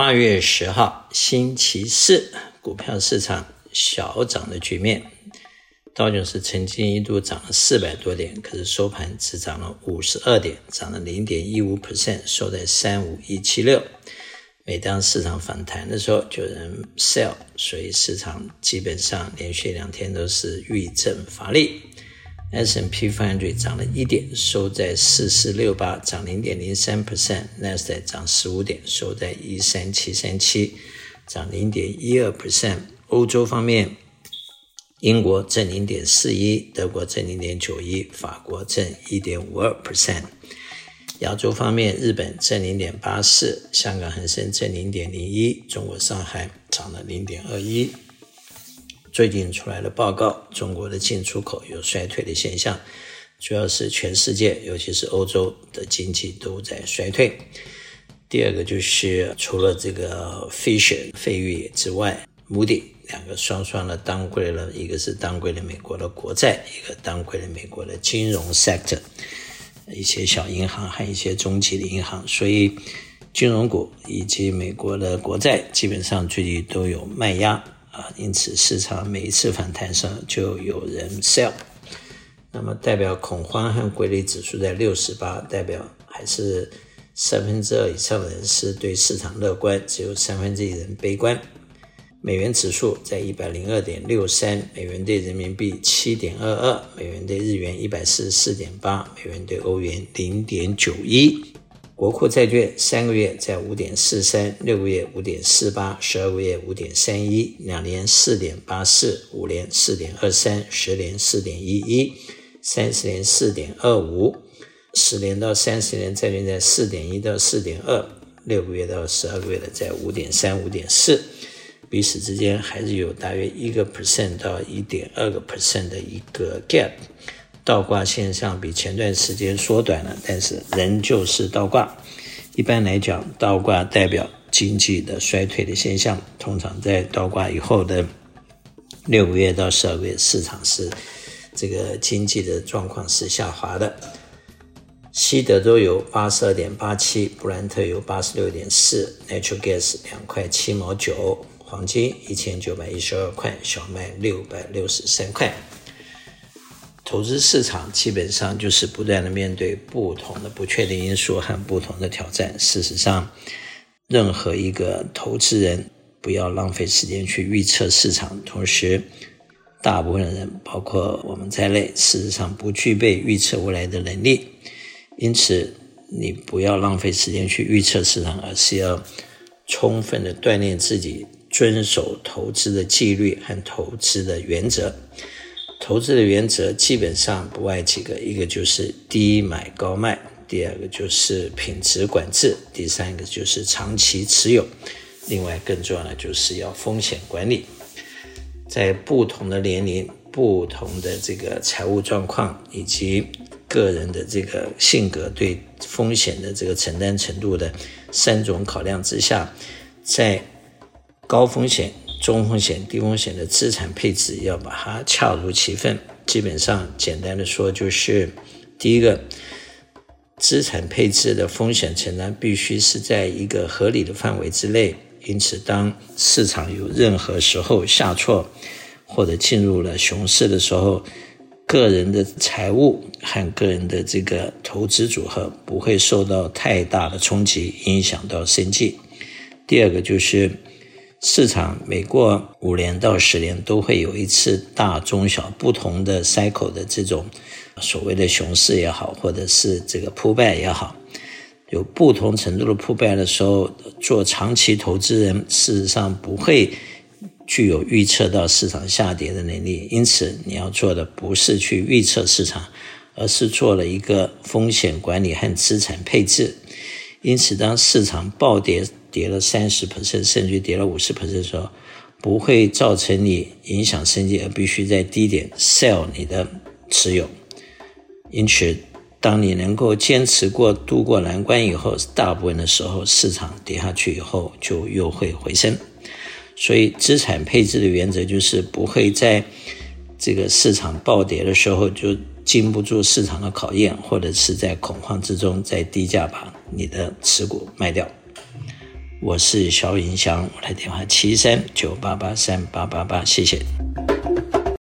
八月十号，星期四，股票市场小涨的局面。道琼斯曾经一度涨了四百多点，可是收盘只涨了五十二点，涨了零点一五 percent，收在三五一七六。每当市场反弹的时候，就有人 sell，所以市场基本上连续两天都是遇震乏力。S n P 500涨了一点，收在四四六八，涨零点零三 percent。纳斯达克涨十五点，收在一三七三七，涨零点一二 percent。欧洲方面，英国正零点四一，德国正零点九一，法国正一点五二 percent。亚洲方面，日本正零点八四，香港恒生正零点零一，中国上海涨了零点二一。最近出来的报告，中国的进出口有衰退的现象，主要是全世界，尤其是欧洲的经济都在衰退。第二个就是除了这个 Fitch 费玉之外，Moody 两个双双的 downgrade 了，一个是 downgrade 了美国的国债，一个 downgrade 了美国的金融 sector，一些小银行和一些中级的银行，所以金融股以及美国的国债基本上最近都有卖压。啊，因此市场每一次反弹上就有人 sell，那么代表恐慌和规律指数在六十八，代表还是三分之二以上的人是对市场乐观，只有三分之一人悲观。美元指数在一百零二点六三，美元兑人民币七点二二，美元兑日元一百四十四点八，美元兑欧元零点九一。国库债券三个月在五点四三，六个月五点四八，十二个月五点三一，两年四点八四，五年四点二三，十年四点一一，三十年四点二五，十年到三十年债券在四点一到四点二，六个月到十二个月的在五点三、五点四，彼此之间还是有大约一个 percent 到一点二个 percent 的一个 gap。倒挂现象比前段时间缩短了，但是仍旧是倒挂。一般来讲，倒挂代表经济的衰退的现象。通常在倒挂以后的六个月到十二个月，市场是这个经济的状况是下滑的。西德州油八十二点八七，布兰特油八十六点四，Natural Gas 两块七毛九，黄金一千九百一十二块，小麦六百六十三块。投资市场基本上就是不断的面对不同的不确定因素和不同的挑战。事实上，任何一个投资人不要浪费时间去预测市场。同时，大部分的人，包括我们在内，事实上不具备预测未来的能力。因此，你不要浪费时间去预测市场，而是要充分的锻炼自己，遵守投资的纪律和投资的原则。投资的原则基本上不外几个，一个就是低买高卖，第二个就是品质管制，第三个就是长期持有。另外，更重要的就是要风险管理。在不同的年龄、不同的这个财务状况以及个人的这个性格对风险的这个承担程度的三种考量之下，在高风险。中风险、低风险的资产配置要把它恰如其分。基本上，简单的说，就是第一个，资产配置的风险承担必须是在一个合理的范围之内。因此，当市场有任何时候下挫或者进入了熊市的时候，个人的财务和个人的这个投资组合不会受到太大的冲击，影响到生计。第二个就是。市场每过五年到十年都会有一次大中小不同的 cycle 的这种所谓的熊市也好，或者是这个铺败也好，有不同程度的铺败的时候，做长期投资人事实上不会具有预测到市场下跌的能力。因此，你要做的不是去预测市场，而是做了一个风险管理和资产配置。因此，当市场暴跌，跌了三十 percent，甚至于跌了五十 percent 的时候，不会造成你影响生计，而必须在低点 sell 你的持有。因此，当你能够坚持过渡过难关以后，大部分的时候市场跌下去以后就又会回升。所以，资产配置的原则就是不会在这个市场暴跌的时候就经不住市场的考验，或者是在恐慌之中在低价把你的持股卖掉。我是萧云祥，我的电话七三九八八三八八八，谢谢。